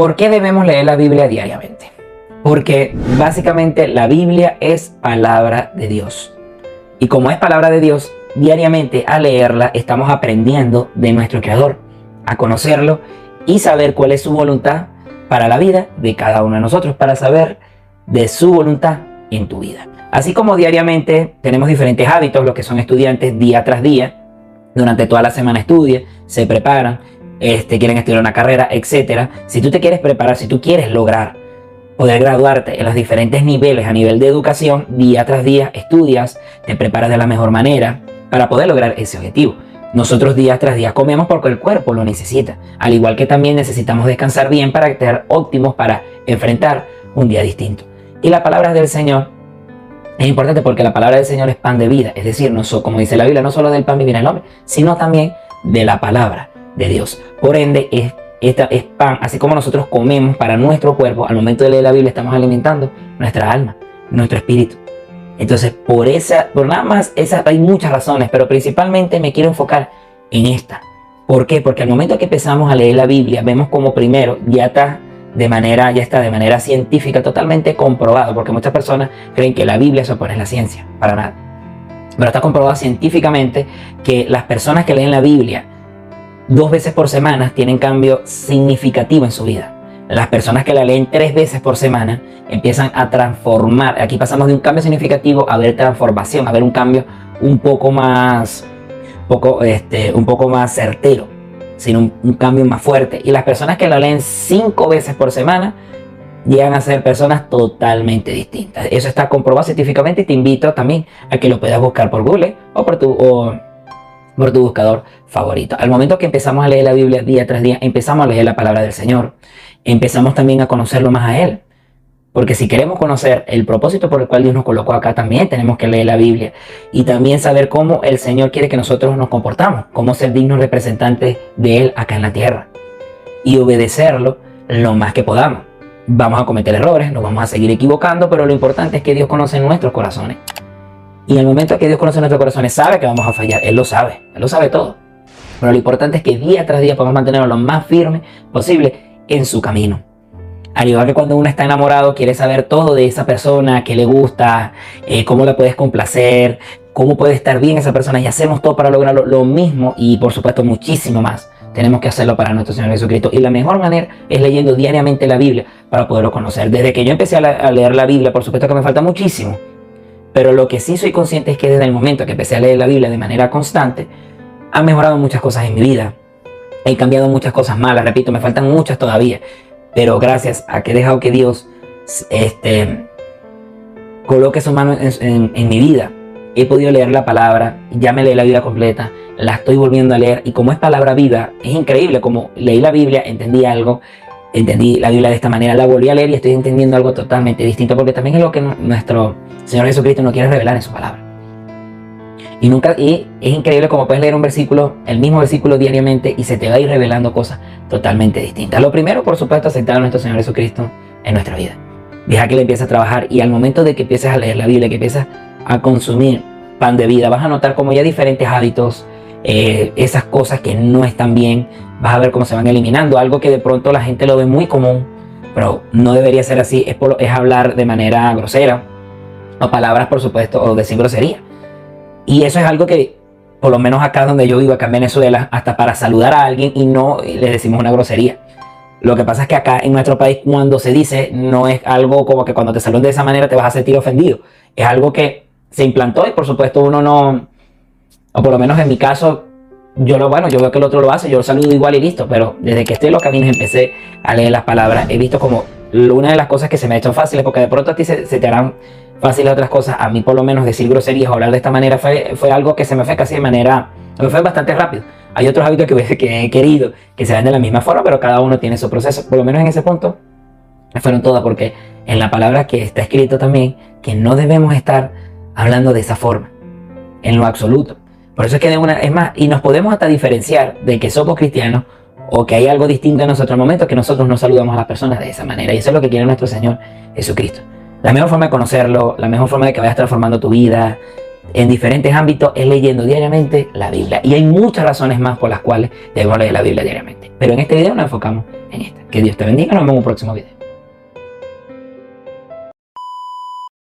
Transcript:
¿Por qué debemos leer la Biblia diariamente? Porque básicamente la Biblia es palabra de Dios. Y como es palabra de Dios, diariamente al leerla estamos aprendiendo de nuestro Creador, a conocerlo y saber cuál es su voluntad para la vida de cada uno de nosotros, para saber de su voluntad en tu vida. Así como diariamente tenemos diferentes hábitos, los que son estudiantes día tras día, durante toda la semana estudian, se preparan, este, quieren estudiar una carrera, etc. Si tú te quieres preparar, si tú quieres lograr poder graduarte en los diferentes niveles a nivel de educación, día tras día estudias, te preparas de la mejor manera para poder lograr ese objetivo. Nosotros día tras día comemos porque el cuerpo lo necesita, al igual que también necesitamos descansar bien para estar óptimos para enfrentar un día distinto. Y la palabra del Señor es importante porque la palabra del Señor es pan de vida, es decir, no como dice la Biblia, no solo del pan vivirá el hombre, sino también de la palabra de Dios. Por ende, es, esta es pan, así como nosotros comemos para nuestro cuerpo, al momento de leer la Biblia estamos alimentando nuestra alma, nuestro espíritu. Entonces, por esa, por nada más, esa, hay muchas razones, pero principalmente me quiero enfocar en esta. ¿Por qué? Porque al momento que empezamos a leer la Biblia, vemos como primero ya está de manera, ya está de manera científica totalmente comprobado, porque muchas personas creen que la Biblia se opone a la ciencia, para nada. Pero está comprobado científicamente que las personas que leen la Biblia dos veces por semana tienen cambio significativo en su vida. Las personas que la leen tres veces por semana empiezan a transformar. Aquí pasamos de un cambio significativo a ver transformación, a ver un cambio un poco más, poco, este, un poco más certero sino un, cambio más fuerte. Y las personas que lo leen cinco veces por semana llegan a ser personas totalmente distintas. Eso está comprobado científicamente y te invito también a que lo puedas buscar por Google o por tu, por tu buscador favorito. Al momento que empezamos a leer la Biblia día tras día, empezamos a leer la palabra del Señor. Empezamos también a conocerlo más a Él. Porque si queremos conocer el propósito por el cual Dios nos colocó acá, también tenemos que leer la Biblia y también saber cómo el Señor quiere que nosotros nos comportamos, cómo ser dignos representantes de Él acá en la tierra y obedecerlo lo más que podamos. Vamos a cometer errores, nos vamos a seguir equivocando, pero lo importante es que Dios conoce nuestros corazones. Y en el momento que Dios conoce nuestros corazones, sabe que vamos a fallar. Él lo sabe, Él lo sabe todo. Pero lo importante es que día tras día podamos mantenernos lo más firme posible en su camino. Al igual que cuando uno está enamorado, quiere saber todo de esa persona, qué le gusta, eh, cómo la puedes complacer, cómo puede estar bien esa persona y hacemos todo para lograrlo lo mismo y por supuesto muchísimo más. Tenemos que hacerlo para nuestro Señor Jesucristo. Y la mejor manera es leyendo diariamente la Biblia para poderlo conocer. Desde que yo empecé a, leer la Biblia, por supuesto que me falta muchísimo. Pero lo que sí soy consciente es que desde el momento que empecé a leer la Biblia de manera constante, han mejorado muchas cosas en mi vida. He cambiado muchas cosas malas, repito, me faltan muchas todavía. Pero gracias a que he dejado que Dios este, coloque su mano en, mi vida, he podido leer la palabra, ya me leí la Biblia completa, la estoy volviendo a leer y como es palabra viva, es increíble, como leí la Biblia, entendí algo, entendí la Biblia de esta manera, la volví a leer y estoy entendiendo algo totalmente distinto, porque también es lo que nuestro Señor Jesucristo nos quiere revelar en su palabra. Y, nunca, y es increíble como puedes leer un versículo, el mismo versículo diariamente y se te va a ir revelando cosas totalmente distintas. Lo primero, por supuesto, aceptar a nuestro Señor Jesucristo en nuestra vida. Deja que le empieces a trabajar y al momento de que empieces a leer la Biblia, que empieces a consumir pan de vida, vas a notar como ya diferentes hábitos, eh, esas cosas que no están bien, vas a ver cómo se van eliminando. Algo que de pronto la gente lo ve muy común, pero no debería ser así, es, es hablar de manera grosera, o palabras, por supuesto, o decir grosería. Y eso es algo que, por lo menos acá donde yo vivo, acá en Venezuela, hasta para saludar a alguien y no le decimos una grosería. Lo que pasa es que acá en nuestro país cuando se dice no es algo como que cuando te saludan de esa manera te vas a sentir ofendido. Es algo que se implantó y por supuesto uno no, o por lo menos en mi caso, yo lo bueno, yo veo que el otro lo hace, yo lo saludo igual y listo, pero desde que estoy en los caminos empecé a leer las palabras, he visto como una de las cosas que se me ha hecho fáciles, porque de pronto a ti se, te harán fáciles otras cosas. A mí por lo menos decir groserías o hablar de esta manera fue, fue algo que se me fue casi de manera, me fue bastante rápido. Hay otros hábitos que, que he querido que se ven de la misma forma, pero cada uno tiene su proceso. Por lo menos en ese punto fueron todas, porque en la palabra que está escrito también que no debemos estar hablando de esa forma, en lo absoluto. Por eso es que de una, es más, y nos podemos hasta diferenciar de que somos cristianos o que hay algo distinto en nosotros, momentos que nosotros no saludamos a las personas de esa manera. Y eso es lo que quiere nuestro Señor Jesucristo. La mejor forma de conocerlo, la mejor forma de que vayas transformando tu vida en diferentes ámbitos es leyendo diariamente la Biblia. Y hay muchas razones más por las cuales debemos leer la Biblia diariamente. Pero en este video nos enfocamos en esta. Que Dios te bendiga, nos vemos en un próximo video.